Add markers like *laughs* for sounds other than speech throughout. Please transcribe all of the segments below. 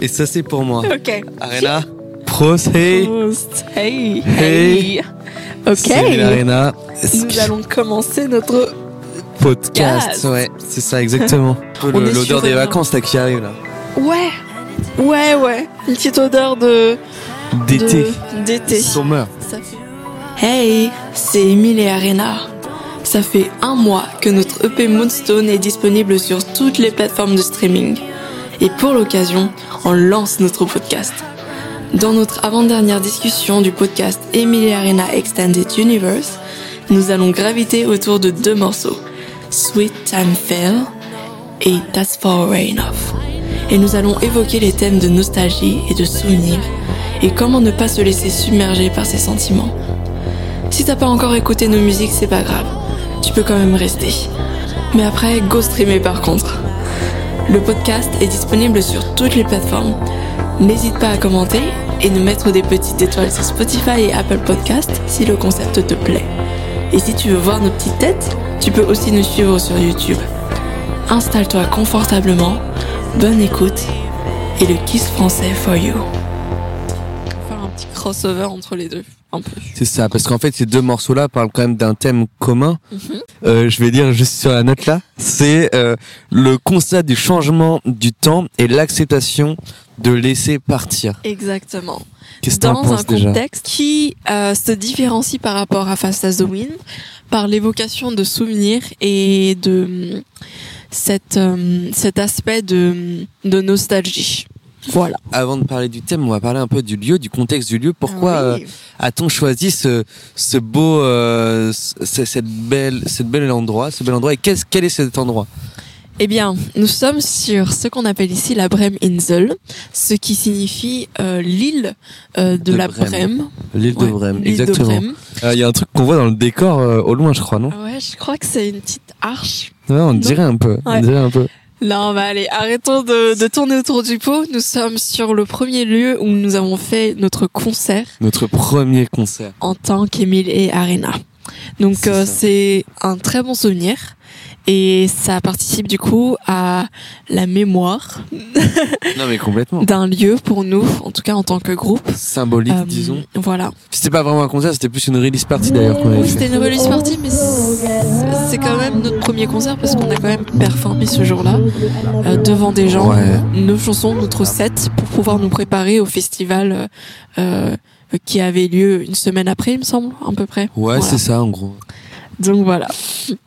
Et ça, c'est pour moi. Ok. Arena, Prost, hey, Prost. Hey. Hey. Ok. Arena. Nous allons commencer notre. Podcast, ouais, c'est ça, exactement. *laughs* L'odeur des vacances là qui arrive là. Ouais. Ouais, ouais. Une petite odeur de. D'été. D'été. Summer. Ça fait- Hey, c'est Emile et Arena. Ça fait un mois que notre EP Moonstone est disponible sur toutes les plateformes de streaming. Et pour l'occasion, on lance notre podcast. Dans notre avant-dernière discussion du podcast Emile et Arena Extended Universe, nous allons graviter autour de deux morceaux, Sweet Time Fell et That's Far Away Enough. Et nous allons évoquer les thèmes de nostalgie et de souvenirs et comment ne pas se laisser submerger par ces sentiments. Si t'as pas encore écouté nos musiques, c'est pas grave. Tu peux quand même rester. Mais après, go streamer par contre. Le podcast est disponible sur toutes les plateformes. N'hésite pas à commenter et nous mettre des petites étoiles sur Spotify et Apple Podcast si le concept te plaît. Et si tu veux voir nos petites têtes, tu peux aussi nous suivre sur YouTube. Installe-toi confortablement, bonne écoute et le kiss français for you. Faire un petit crossover entre les deux, C'est ça, parce qu'en fait, ces deux morceaux-là parlent quand même d'un thème commun. Mhm. Euh, je vais dire juste sur la note là, c'est euh, le constat du changement du temps et l'acceptation de laisser partir. Exactement. Dans un contexte qui euh, se différencie par rapport à Fast as the Wind, par l'évocation de souvenirs et de cette, euh, cet aspect de, de nostalgie. Voilà. Avant de parler du thème, on va parler un peu du lieu, du contexte du lieu. Pourquoi Oui. euh, a-t-on choisi ce, ce beau, euh, ce- cette belle, cette belle endroit, ce bel endroit Et qu'est-ce, quel est cet endroit? Eh bien, nous sommes sur ce qu'on appelle ici la Bremeninsel, ce qui signifie euh, l'île euh, de, De la Brême. Brême. L'île de Ouais, Brême, exactement. Euh, Il y a un truc qu'on voit dans le décor euh, au loin, je crois, non? Ouais, je crois que c'est une petite arche Ouais, on dirait un peu. On Ouais. dirait un peu. Non, bah allez, arrêtons de, de tourner autour du pot. Nous sommes sur le premier lieu où nous avons fait notre concert Notre premier concert. en tant qu'Emile et Arena. Donc euh, c'est un très bon souvenir et ça participe du coup à la mémoire Non, mais complètement. d'un lieu pour nous, en tout cas en tant que groupe. Symbolique, Euh, disons. Voilà. C'était pas vraiment un concert, c'était plus une release party d'ailleurs qu'on avait Oui, c'était une release party, mais c'est quand même notre premier concert parce qu'on a quand même performé ce jour-là euh, devant des gens. Ouais. Nos chansons, notre set pour pouvoir nous préparer au festival euh, euh, qui avait lieu une semaine après, il me semble, à peu près. Ouais, Voilà. c'est ça en gros. Donc voilà.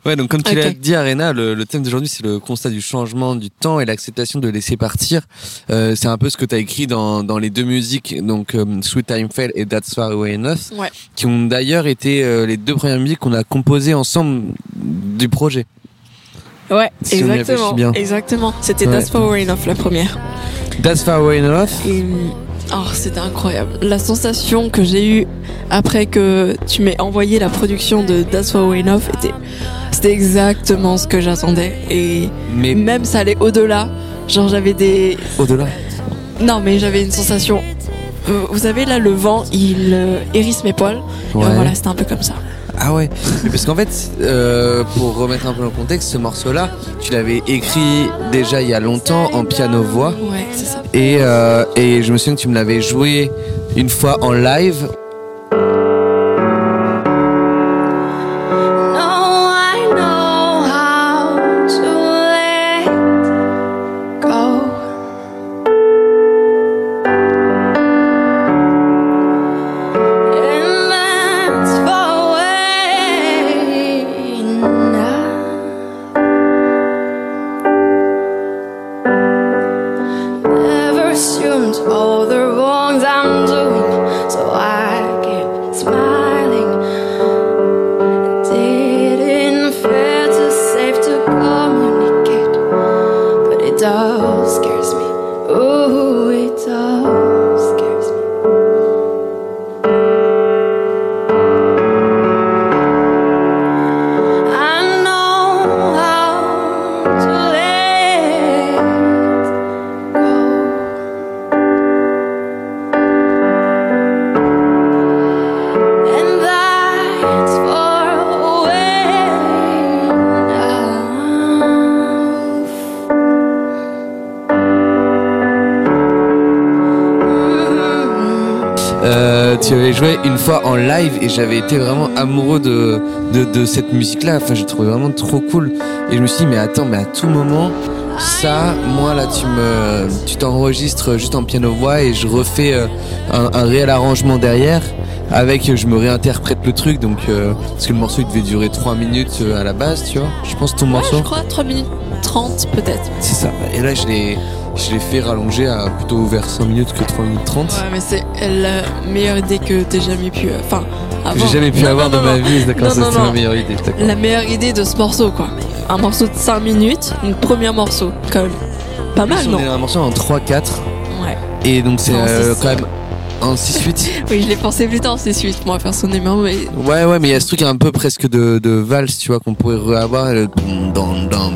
Ouais, donc comme tu l'as dit, Arena, le, le thème d'aujourd'hui, c'est le constat du changement du temps et l'acceptation de laisser partir. Euh, c'est un peu ce que tu as écrit dans, dans les deux musiques, donc euh, Sweet Time Fell et That's Far Away Enough, Ouais. qui ont d'ailleurs été euh, les deux premières musiques qu'on a composées ensemble du projet. Ouais, Si exactement. bien. Exactement. C'était Ouais. That's Power Enough la première. That's Far Away Enough, Et oh, c'était incroyable. La sensation que j'ai eue après que tu m'aies envoyé la production de That's Power Enough était c'était exactement ce que j'attendais et mais même ça allait au-delà. Genre j'avais des au-delà. non mais j'avais une sensation euh, vous savez là le vent il euh, hérisse mes poils. Ouais. voilà, c'était un peu comme ça. Ah ouais, Mais parce qu'en fait, euh, pour remettre un peu dans le contexte, ce morceau-là, tu l'avais écrit déjà il y a longtemps en piano-voix. Ouais, c'est ça. Et, euh, et je me souviens que tu me l'avais joué une fois en live. Joué une fois en live et j'avais été vraiment amoureux de, de, de cette musique-là. Enfin, je trouvais vraiment trop cool. Et je me suis dit, mais attends, mais à tout moment, ça, moi là, tu me, tu t'enregistres juste en piano-voix et je refais euh, un, un réel arrangement derrière. Avec, je me réinterprète le truc, donc euh, parce que le morceau il devait durer 3 minutes euh, à la base, tu vois. Je pense ton Ouais, morceau. je crois 3 minutes 30 peut-être. C'est ça. Et là, je l'ai, je l'ai fait rallonger à plutôt vers 5 minutes que 3 minutes 30. Ouais, mais c'est la meilleure idée que t'aies jamais pu. euh, Enfin, avoir. j'ai jamais pu Non, avoir non, dans non, ma vie, d'accord, c'était la meilleure idée. La meilleure idée de ce morceau, quoi. Un morceau de 5 minutes, un premier morceau, quand même. Pas mal, on non? est un morceau en 3-4, Ouais. et donc c'est euh, quand même en 6-8. *laughs* Oui, je l'ai pensé plus tard, c'est suite, moi, personnellement, mais. Ouais, ouais, mais il y a ce truc un peu presque de, de valse, tu vois, qu'on pourrait reavoir. Le... dun, dun, dun,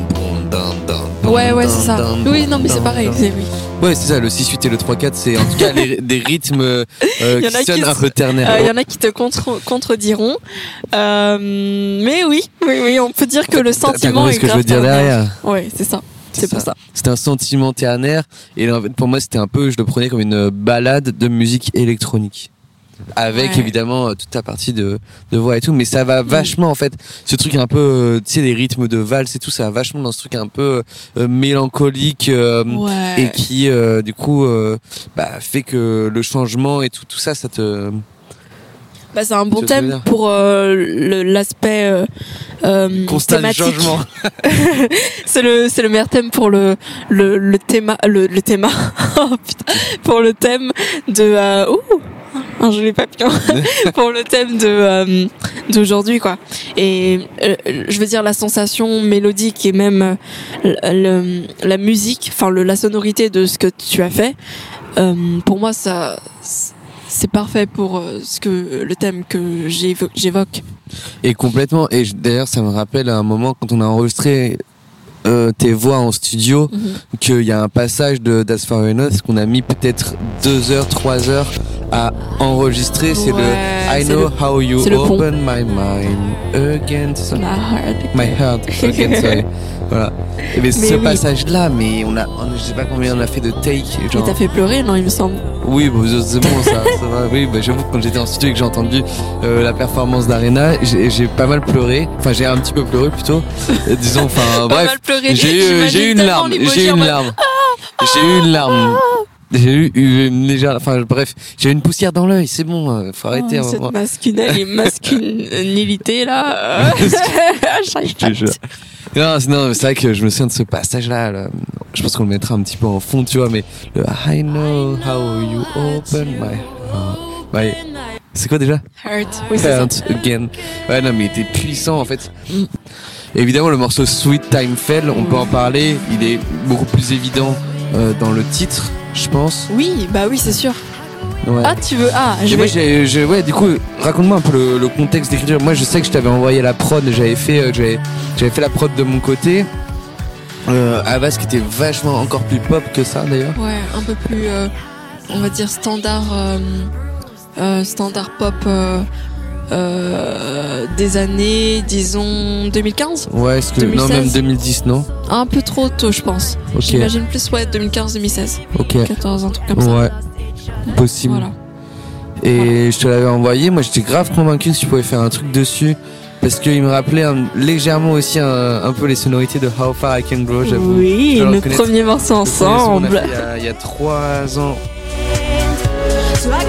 Ouais, ouais, c'est ça. Oui, non, mais c'est pareil, oui. Ouais, c'est ça, le 6-8 et le 3-4, c'est en tout cas les- des rythmes euh, *laughs* qui sonnent un peu ternaires. Euh, Il y en a qui te contre- contrediront. Euh, mais oui, oui, oui, on peut dire que le sentiment est ce que je grave veux dire ternaire. derrière Ouais, c'est ça. C'est pour ça. C'était un sentiment ternaire, et en fait, pour moi, c'était un peu, je le prenais comme une balade de musique électronique. Avec Ouais. évidemment euh, toute la partie de, de voix et tout, mais ça va vachement en fait. Ce truc un peu, euh, tu sais, les rythmes de valse et tout, ça va vachement dans ce truc un peu euh, mélancolique euh, Ouais. et qui euh, du coup bah, fait que le changement et tout, tout ça, ça te. Bah, c'est un bon thème pour l'aspect Constat du changement. *laughs* c'est le c'est le meilleur thème pour le le le thème le, le thème *laughs* oh, pour le thème de ouh un joli papillon pour le thème de euh, d'aujourd'hui quoi. Et euh, je veux dire la sensation mélodique et même euh, le- la musique enfin la sonorité de ce que tu as fait pour moi ça c'est parfait pour ce que le thème que j'évo- j'évoque. Et complètement. Et d'ailleurs, ça me rappelle un moment quand on a enregistré euh, tes voix en studio, qu'il y a un passage de Das qu'on a mis peut-être deux heures, trois heures à enregistrer. C'est Ouais, le I know le- how you open my mind again. c'est ça? My heart My heart again, *laughs* sorry. Voilà. Et mais, ce oui. passage-là, mais on a, on- je sais pas combien on a fait de take. Genre, t'as fait pleurer non il me semble oui, bah, c'est bon, ça, *laughs* ça va. Oui, bah, j'avoue quand j'étais en studio et que j'ai entendu euh, la performance d'Arena, j'ai pas mal pleuré. Enfin, j'ai un petit peu pleuré plutôt. Euh, disons, enfin, *laughs* bref. J'ai eu, J'imagine j'ai eu une larme. J'ai eu une larme. J'ai eu une larme. J'ai eu une légère, enfin bref, j'ai eu une poussière dans l'œil, c'est bon, euh, faut arrêter. Oh, cette masculinité, *laughs* masculinité là. euh. *laughs* Non, c'est- non, c'est vrai que je me souviens de ce passage-là. là. Je pense qu'on le mettra un petit peu en fond, tu vois, mais le I know how you open my heart. My- C'est quoi déjà? Heart. Oui. Heart again. Ouais, non, mais il était puissant en fait. Évidemment, le morceau Sweet Time Fell, on peut en parler. Il est beaucoup plus évident euh, dans le titre, je pense. Oui, bah oui, c'est sûr. Ouais. Ah, tu veux Ah, je moi, vais. j'ai, j'ai- ouais, du coup, raconte-moi un peu le, le contexte d'écriture. Moi, je sais que je t'avais envoyé la prod, j'avais fait, euh, j'avais, fait la prod de mon côté. Euh, à base, qui était vachement encore plus pop que ça, d'ailleurs. Ouais, un peu plus, euh, on va dire standard, euh, standard pop euh, des années, disons 2015. Ouais, est-ce que, non, 2016. même 2010, non? Un peu trop tôt, je pense. Ok, J'imagine plus ouais 2015-2016, ok. 14 un truc comme ça. Ouais, possible. Voilà. Et je te l'avais envoyé. Moi, j'étais grave convaincu que tu pouvais faire un truc dessus. Parce qu'il me rappelait un- légèrement aussi un, un peu les sonorités de How Far I Can Go, j'avoue. Oui, le premier morceau Le premier son qu'on a ensemble. fait Il y a- il y a trois ans. So I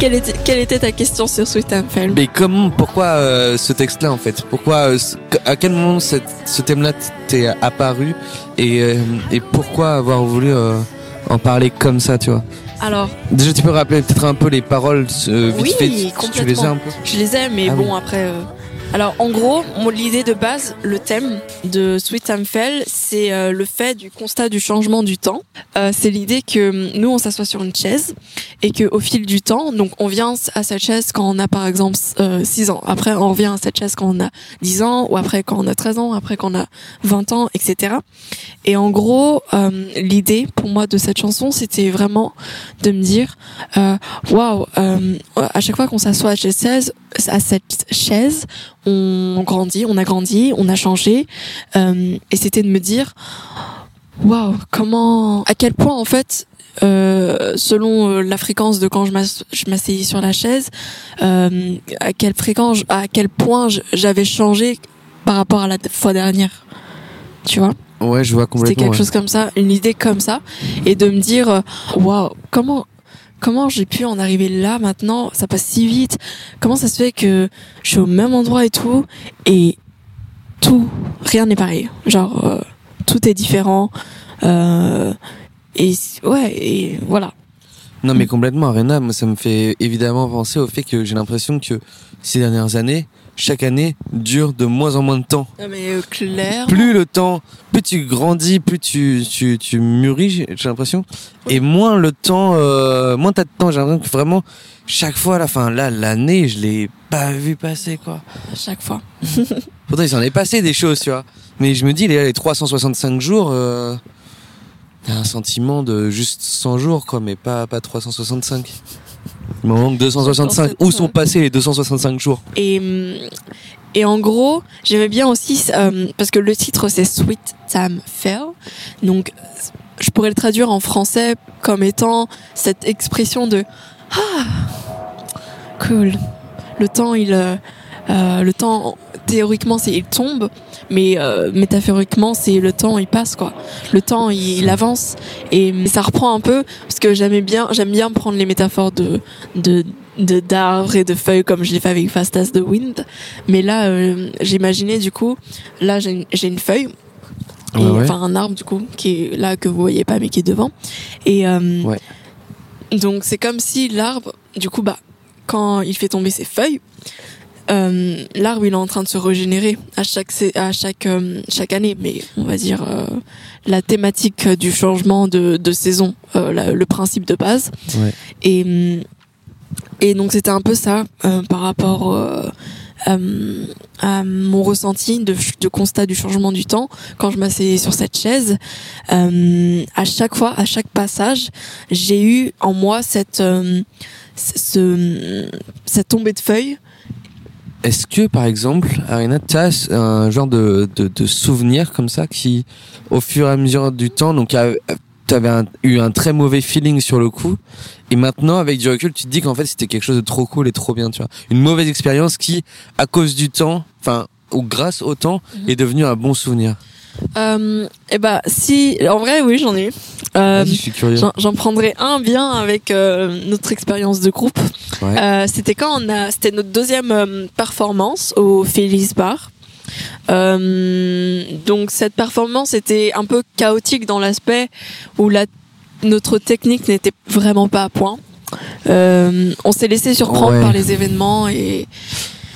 quelle était, quelle était ta question sur Sweet and Fell Mais comment, pourquoi euh, ce texte-là en fait? Pourquoi, euh, à quel moment cette- ce thème-là t'est apparu? Et, euh, et pourquoi avoir voulu euh, en parler comme ça, tu vois? Alors, Déjà, tu peux rappeler peut-être un peu les paroles euh, vite Oui, fait, tu les as un peu. je les aime, mais Ah bon, oui. après, euh, Alors en gros, l'idée de base, le thème de Sweet Fell, c'est euh, le fait du constat du changement du temps. Euh, c'est l'idée que hum, nous on s'assoit sur une chaise et que au fil du temps, donc on vient à cette chaise quand on a par exemple 6 ans, après on revient à cette chaise quand on a 10 ans ou après quand on a 13 ans, après quand on a 20 ans, etc. Et en gros, euh, l'idée pour moi de cette chanson, c'était vraiment de me dire, euh, waouh, euh, à chaque fois qu'on s'assoit à chaise, à cette chaise, on grandit, on a grandi, on a changé, euh, et c'était de me dire, waouh, comment, à quel point en fait, euh, selon euh, la fréquence de quand je m'ass- je m'asseyais sur la chaise, euh, à quelle fréquence, à quel point j'avais changé par rapport à la fois dernière, tu vois? Ouais, je vois C'était complètement. quelque ouais. chose comme ça, une idée comme ça, et de me dire, waouh, comment, comment j'ai pu en arriver là maintenant? Ça passe si vite. Comment ça se fait que je suis au même endroit et tout, et tout, rien n'est pareil. Genre, euh, tout est différent. Euh, et ouais, et voilà. Non, mais complètement, Arena, moi, ça me fait évidemment penser au fait que j'ai l'impression que ces dernières années, chaque année dure de moins en moins de temps. Non mais euh, clair. Plus le temps, plus tu grandis, plus tu, tu, tu mûris, j'ai l'impression. Et moins le temps, euh, moins t'as de temps. J'ai l'impression que vraiment, chaque fois, à la fin, là, l'année, je l'ai pas vu passer, quoi. À chaque fois. *laughs* Pourtant, il s'en est passé des choses, tu vois. Mais je me dis, les, les 365 jours, euh, t'as un sentiment de juste 100 jours, quoi, mais pas, pas 365. Il m'en manque 265. Où sont passés les 265 jours? Et, hum, et en gros, j'aimais bien aussi, euh, parce que le titre c'est Sweet Sam Fell, donc je pourrais le traduire en français comme étant cette expression de Ah, cool. Le temps, il. Euh, le temps, théoriquement, c'est il tombe, mais euh, métaphoriquement, c'est le temps, il passe quoi. Le temps, il, il avance et ça reprend un peu parce que j'aimais bien, j'aime bien prendre les métaphores de de de d'arbres et de feuilles comme je l'ai fait avec Fast as the Wind. Mais là, euh, j'imaginais du coup, là j'ai une, j'ai une feuille. Et, Ouais, ouais. Enfin un arbre du coup qui est là que vous voyez pas mais qui est devant. Et euh, Ouais. donc c'est comme si l'arbre, du coup bah quand il fait tomber ses feuilles, euh, l'arbre il est en train de se régénérer à chaque à chaque euh, chaque année. Mais on va dire euh, la thématique du changement de, de saison la- le principe de base. Ouais. et et donc c'était un peu ça par rapport à mon ressenti de, de constat du changement du temps. Quand je m'asseyais sur cette chaise à chaque fois à chaque passage j'ai eu en moi cette ce, cette tombée de feuilles Est-ce que, par exemple, Arena, tu as un genre de, de, de souvenir comme ça qui, au fur et à mesure du temps, donc tu avais eu un très mauvais feeling sur le coup, et maintenant, avec du recul, tu te dis qu'en fait, c'était quelque chose de trop cool et trop bien, tu vois. Une mauvaise expérience qui, à cause du temps, enfin, ou grâce au temps, Mhm. est devenue un bon souvenir. Euh, et bah si, en vrai oui j'en ai eu. Euh. J'en prendrai un bien avec euh, notre expérience de groupe. Ouais. Euh, c'était quand on a, c'était notre deuxième euh, performance au Félix Bar. Donc cette performance était un peu chaotique dans l'aspect où la, notre technique n'était vraiment pas à point. On s'est laissé surprendre Ouais. par les événements et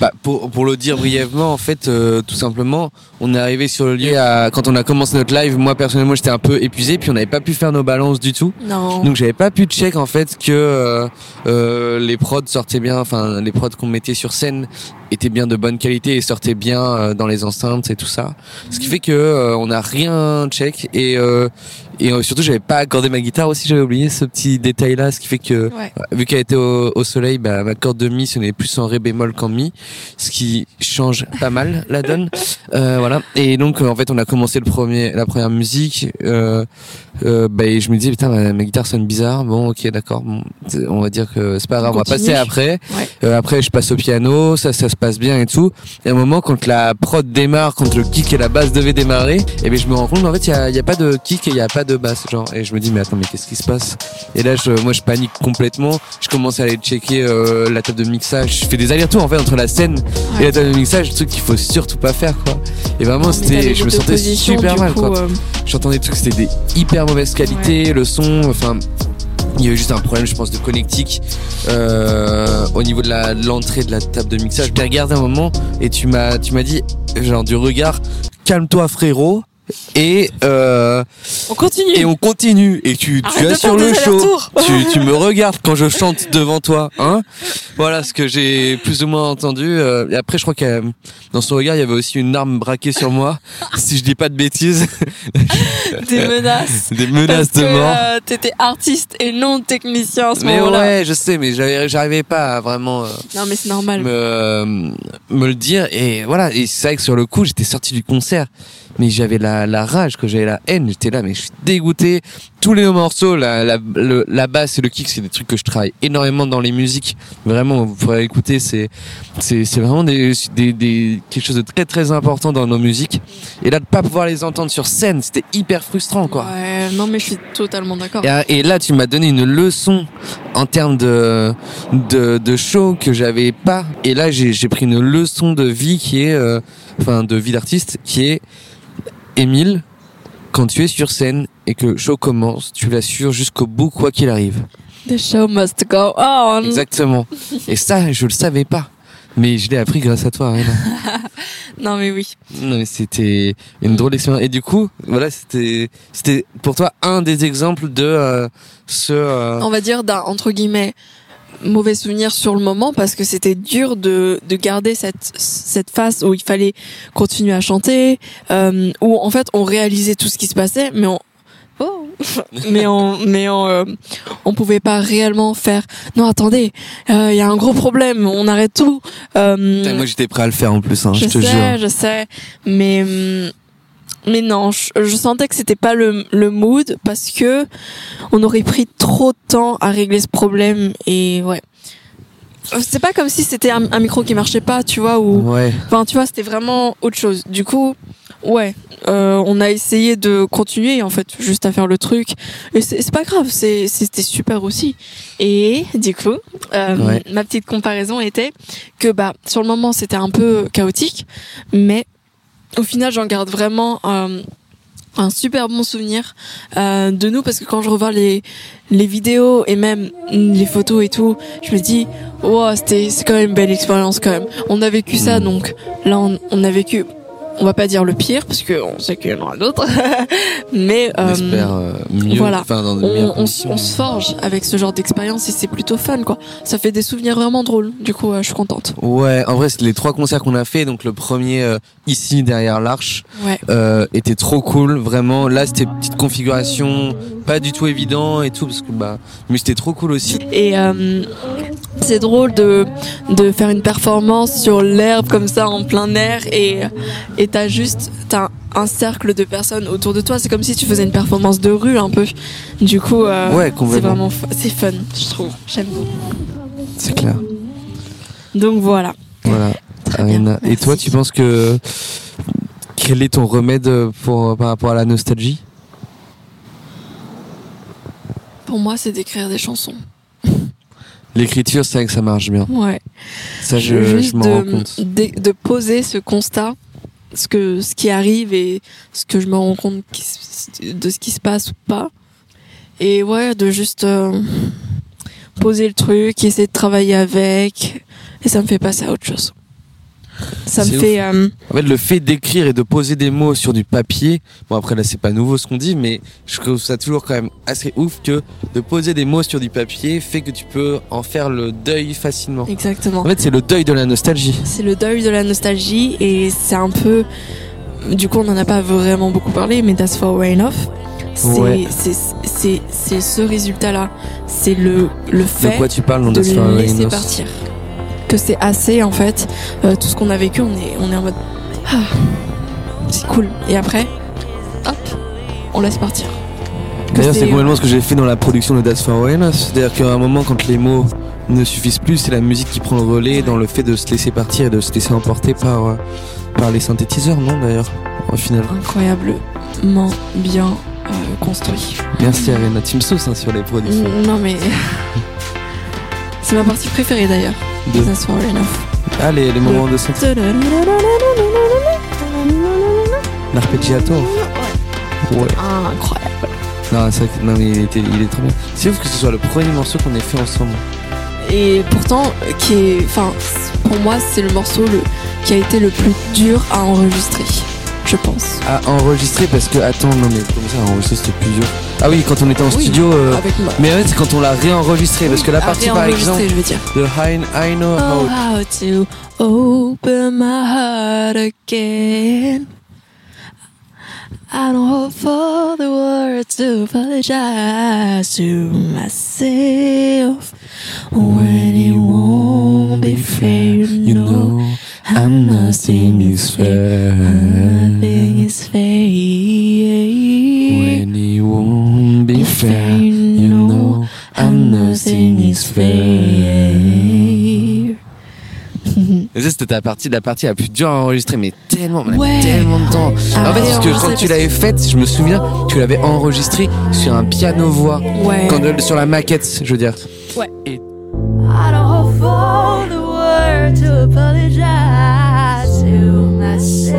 Bah, pour, pour le dire brièvement, en fait, euh, tout simplement, on est arrivé sur le lieu à, quand on a commencé notre live. Moi, personnellement, j'étais un peu épuisé, puis on n'avait pas pu faire nos balances du tout. non. Donc j'avais pas pu check en fait que euh, euh, les prods sortaient bien, enfin les prods qu'on mettait sur scène étaient bien de bonne qualité et sortaient bien euh, dans les enceintes et tout ça. Ce qui fait que euh, on a rien check et euh, et euh, surtout j'avais pas accordé ma guitare aussi, j'avais oublié ce petit détail là, ce qui fait que Ouais. vu qu'elle était au, au soleil, bah, ma corde de mi sonnait plus en ré bémol qu'en mi, ce qui change pas mal la donne. *laughs* Euh, voilà. Et donc euh, en fait on a commencé le premier, la première musique. Euh, euh, bah, et je me disais putain ma, ma guitare sonne bizarre. Bon ok d'accord. Bon, on va dire que c'est pas grave. On, va passer après. Ouais. Euh, après je passe au piano, ça ça se passe bien et tout. Et à un moment quand la prod démarre, quand le kick et la basse devaient démarrer, et ben je me rends compte en fait il y a, y a pas de kick et il y a pas de basse genre. Et je me dis mais attends mais qu'est-ce qui se passe? Et là je, moi je panique complètement. Je commence à aller checker euh, la table de mixage. Je fais des allers-retours en fait entre la scène et la table de mixage, truc qu'il faut surtout pas faire quoi. Et vraiment c'était, je me sentais super mal quoi. euh, J'entendais des trucs, c'était des hyper mauvaise qualité, le son, enfin, Il y a eu juste un problème, je pense, de connectique euh, au niveau de la- de l'entrée de la table de mixage. Je t'ai regardé un moment et tu m'as, tu m'as dit, genre du regard, calme-toi frérot. Et euh, On continue. et on continue et tu, tu assures le show. tu, *laughs* tu me regardes quand je chante devant toi, hein Voilà ce que j'ai plus ou moins entendu. euh, et après, je crois que dans son regard, il y avait aussi une arme braquée sur moi, *laughs* si je dis pas de bêtises, *laughs* Des menaces. des menaces Parce de mort. euh, t'étais artiste et non technicien à ce Mais moment-là. ouais, je sais, mais j'arrivais pas à vraiment euh, Non, mais c'est normal. me, euh, me le dire. Et voilà, et c'est vrai que sur le coup, j'étais sorti du concert, mais j'avais la, la rage, que j'avais la haine. J'étais là, mais je suis dégoûté. Tous les morceaux, la, la, le- la basse et le kick, c'est des trucs que je travaille énormément dans les musiques. Vraiment, vous pourrez écouter, c'est c'est c'est vraiment des, des, des quelque chose de très très important dans nos musiques. Et là, de pas pouvoir les entendre sur scène, c'était hyper frustrant, quoi. Ouais, non, mais je suis totalement d'accord. Et, et là, tu m'as donné une leçon en termes de, de, de show que j'avais pas. Et là, j'ai j'ai pris une leçon de vie qui est, euh, enfin, de vie d'artiste qui est, Émile, quand tu es sur scène et que le show commence, tu l'assures jusqu'au bout, quoi qu'il arrive. The show must go on. Exactement. Et ça, je le savais pas. Mais je l'ai appris grâce à toi. *laughs* Non, mais oui. Non, mais c'était une drôle d'expérience. Et du coup, voilà, c'était, c'était pour toi un des exemples de euh, ce. euh, On va dire d'un, entre guillemets, mauvais souvenir sur le moment parce que c'était dur de, de garder cette, cette phase où il fallait continuer à chanter, euh, où en fait on réalisait tout ce qui se passait, mais on, oh, mais on, mais on, euh, on pouvait pas réellement faire. Non, attendez, euh, il y a un gros problème, on arrête tout. Euh, moi j'étais prêt à le faire en plus, hein, je, je, te sais, jure. je sais, mais hum, mais non, je, je sentais que c'était pas le, le mood parce que on aurait pris trop de temps à régler ce problème et ouais. Euh, C'est pas comme si c'était un, un micro qui marchait pas, tu vois, ou Ouais, enfin tu vois, c'était vraiment autre chose. Du coup, ouais, euh, on a essayé de continuer en fait, juste à faire le truc et c'est pas grave, c'était super aussi. Et du coup, euh, Ouais. ma petite comparaison était que bah sur le moment c'était un peu chaotique, mais au final j'en garde vraiment euh, un super bon souvenir euh, de nous parce que quand je revois les les vidéos et même les photos et tout, je me dis wow c'était c'est quand même une belle expérience quand même. On a vécu ça Mm. donc là on, on a vécu on va pas dire le pire parce que on sait qu'il y en aura d'autres, *laughs* mais on euh, espère euh, mieux, voilà. enfin dans de on, se forge avec ce genre d'expérience et c'est plutôt fun quoi. Ça fait des souvenirs vraiment drôles. Du coup, euh, je suis contente. Ouais, en vrai, c'est les trois concerts qu'on a fait. Donc le premier euh, ici derrière l'Arche Ouais. euh, était trop cool, vraiment. Là, c'était petite configuration, pas du tout évident et tout parce que bah, mais c'était trop cool aussi. Et euh, c'est drôle de de faire une performance sur l'herbe comme ça en plein air et et t'as juste t'as un cercle de personnes autour de toi. C'est comme si tu faisais une performance de rue un peu. Du coup, euh, Ouais, c'est vraiment c'est fun, je trouve. J'aime beaucoup. C'est clair. Donc voilà. Voilà. Très bien. Et toi, tu penses que quel est ton remède pour par rapport à la nostalgie? Pour moi, c'est d'écrire des chansons. L'écriture, c'est vrai que ça marche bien. Ouais. Ça, je, juste je m'en rends compte. De, de poser ce constat, ce que ce qui arrive et ce que je me rends compte de ce qui se passe ou pas. Et ouais, de juste euh, poser le truc, essayer de travailler avec, et ça me fait passer à autre chose. Ça me fait euh, En fait, le fait d'écrire et de poser des mots sur du papier, bon après là c'est pas nouveau ce qu'on dit, mais je trouve ça toujours quand même assez ouf que de poser des mots sur du papier fait que tu peux en faire le deuil facilement. exactement. En fait, c'est le deuil de la nostalgie. C'est le deuil de la nostalgie et c'est un peu. Du coup, on n'en a pas vraiment beaucoup parlé, mais That's for Rain Off. C'est Ouais. ce résultat-là. C'est le le De fait quoi tu parles de les laisser partir. Que c'est assez en fait. Euh, tout ce qu'on a vécu, on est on est en mode ah, c'est cool. Et après, hop, on laisse partir. D'ailleurs, c'est c'est- complètement ce que j'ai fait dans la production de That's for. C'est-à-dire qu'à un moment, quand les mots ne suffisent plus, c'est la musique qui prend le relais dans le fait de se laisser partir et de se laisser emporter par, euh, par les synthétiseurs, non d'ailleurs, au final. incroyablement bien euh, construit. Merci Arena, sauces hein, sur les productions. Non mais *laughs* c'est ma partie préférée d'ailleurs. De- That's. Ah, les, les moments de synthé. L'arpeggiato. Ouais. Incroyable. Non, non, mais il, était, il est trop bien. C'est ouf que ce soit le premier morceau qu'on ait fait ensemble. Et pourtant, qui est, enfin, pour moi, c'est le morceau le, qui a été le plus dur à enregistrer, je pense. À enregistrer parce que, attends, non, mais comment ça, enregistrer c'était plus dur? Ah oui, quand on était en Oui, studio. euh, Avec moi. Mais en fait, c'est quand on l'a réenregistré. Parce que la À partie, par exemple, je veux dire. de I, I know Oh, how. how to open my heart again. I don't hope for the words to apologize to myself when it won't be fair. You know, I'm nothing is fair. Nothing is fair. C'était ta partie, la partie la plus dure à enregistrer, mais tellement, mais Ouais. tellement de temps. Ah en fait, ouais, parce que quand tu l'avais faite, je me souviens, tu l'avais enregistrée sur un piano-voix. Ouais. Quand, euh, sur la maquette, je veux dire. Ouais. I don't hope for the word to apologize to myself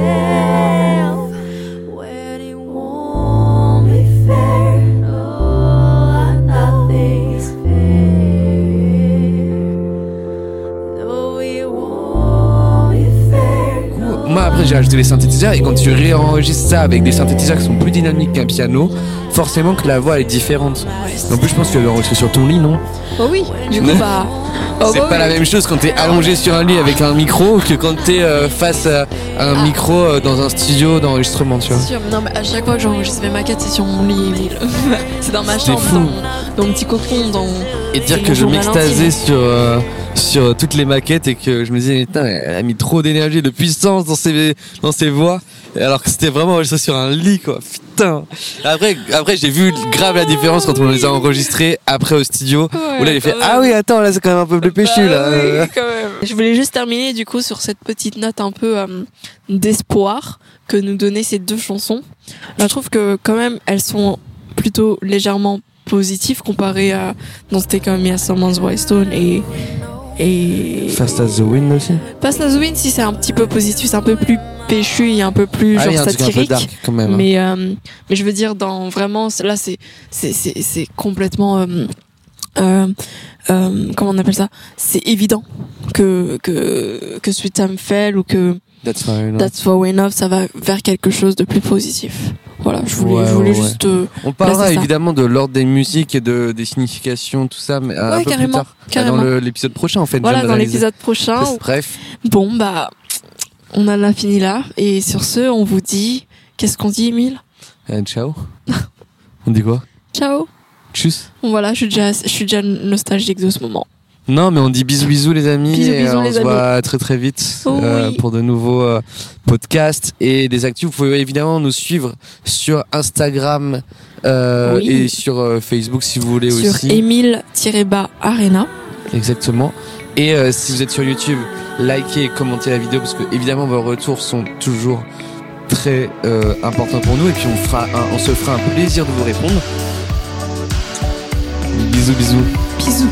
j'ai ajouté les synthétiseurs, et quand tu réenregistres ça avec des synthétiseurs qui sont plus dynamiques qu'un piano, forcément que la voix est différente. En plus, je pense que tu l'avais enregistré sur ton lit, non Oh oui, du coup, bah. oh C'est bah pas oui. la même chose quand t'es allongé sur un lit avec un micro que quand t'es euh, face à un micro euh, dans un studio d'enregistrement, tu vois. Sûr, non, mais à chaque fois que j'enregistre mes maquettes, c'est sur mon lit, *laughs* c'est dans ma chambre, fou. dans, mon- dans mon petit cocon, dans. Et dire que je intime. sur, euh, sur toutes les maquettes et que je me disais, putain, elle a mis trop d'énergie, de puissance dans ses, dans ses voix, alors que c'était vraiment enregistré sur un lit, quoi. Putain. Après, après j'ai vu grave la différence quand on les a enregistrés après au studio, où là, il fait, quand ah oui, attends, là, c'est quand même un peu plus péchu, Bah là. oui, quand même. Je voulais juste terminer du coup sur cette petite note un peu euh, d'espoir que nous donnaient ces deux chansons. Je trouve que quand même elles sont plutôt légèrement positives comparées à Don't Take On Me as Someone's White Stone et et Fast as the Wind aussi. Pass the Wind si c'est un petit peu positif, c'est un peu plus péchu et un peu plus Ah, genre a un peu satirique. dark quand même. hein. Mais, euh, mais je veux dire, dans vraiment, là, c'est, c'est, c'est, c'est complètement, euh, euh, euh, comment on appelle ça? C'est évident que, que, que Sweet Time Fell ou que That's. That's For Enough, ça va vers quelque chose de plus positif. Voilà, je voulais, Ouais, je voulais ouais, juste, euh, On parlera évidemment de l'ordre des musiques et de, des significations, tout ça, mais euh, un Ouais, peu carrément, plus tard. Ah, carrément. Dans l'épisode prochain, en fait. voilà, dans l'épisode prochain. Bref, Bon, bah, on en a fini là. Et sur ce, on vous dit, qu'est-ce qu'on dit, Emile? euh, ciao. *laughs* On dit quoi? Ciao! Tchuss. Bon, voilà, je suis déjà, je suis déjà nostalgique de ce moment. Non, mais on dit bisous bisous les amis Bisous, et bisous, on les se amis. voit très très vite Oh euh, oui. pour de nouveaux euh, podcasts et des actus. Vous pouvez évidemment nous suivre sur Instagram euh, Oui. et sur Facebook si vous voulez Sur aussi. Emile-Arena. Exactement. Et si vous êtes sur YouTube, likez et commentez la vidéo parce que évidemment vos retours sont toujours très importants pour nous et puis on fera un- on se fera un plaisir de vous répondre. Bisous bisous. Bisous.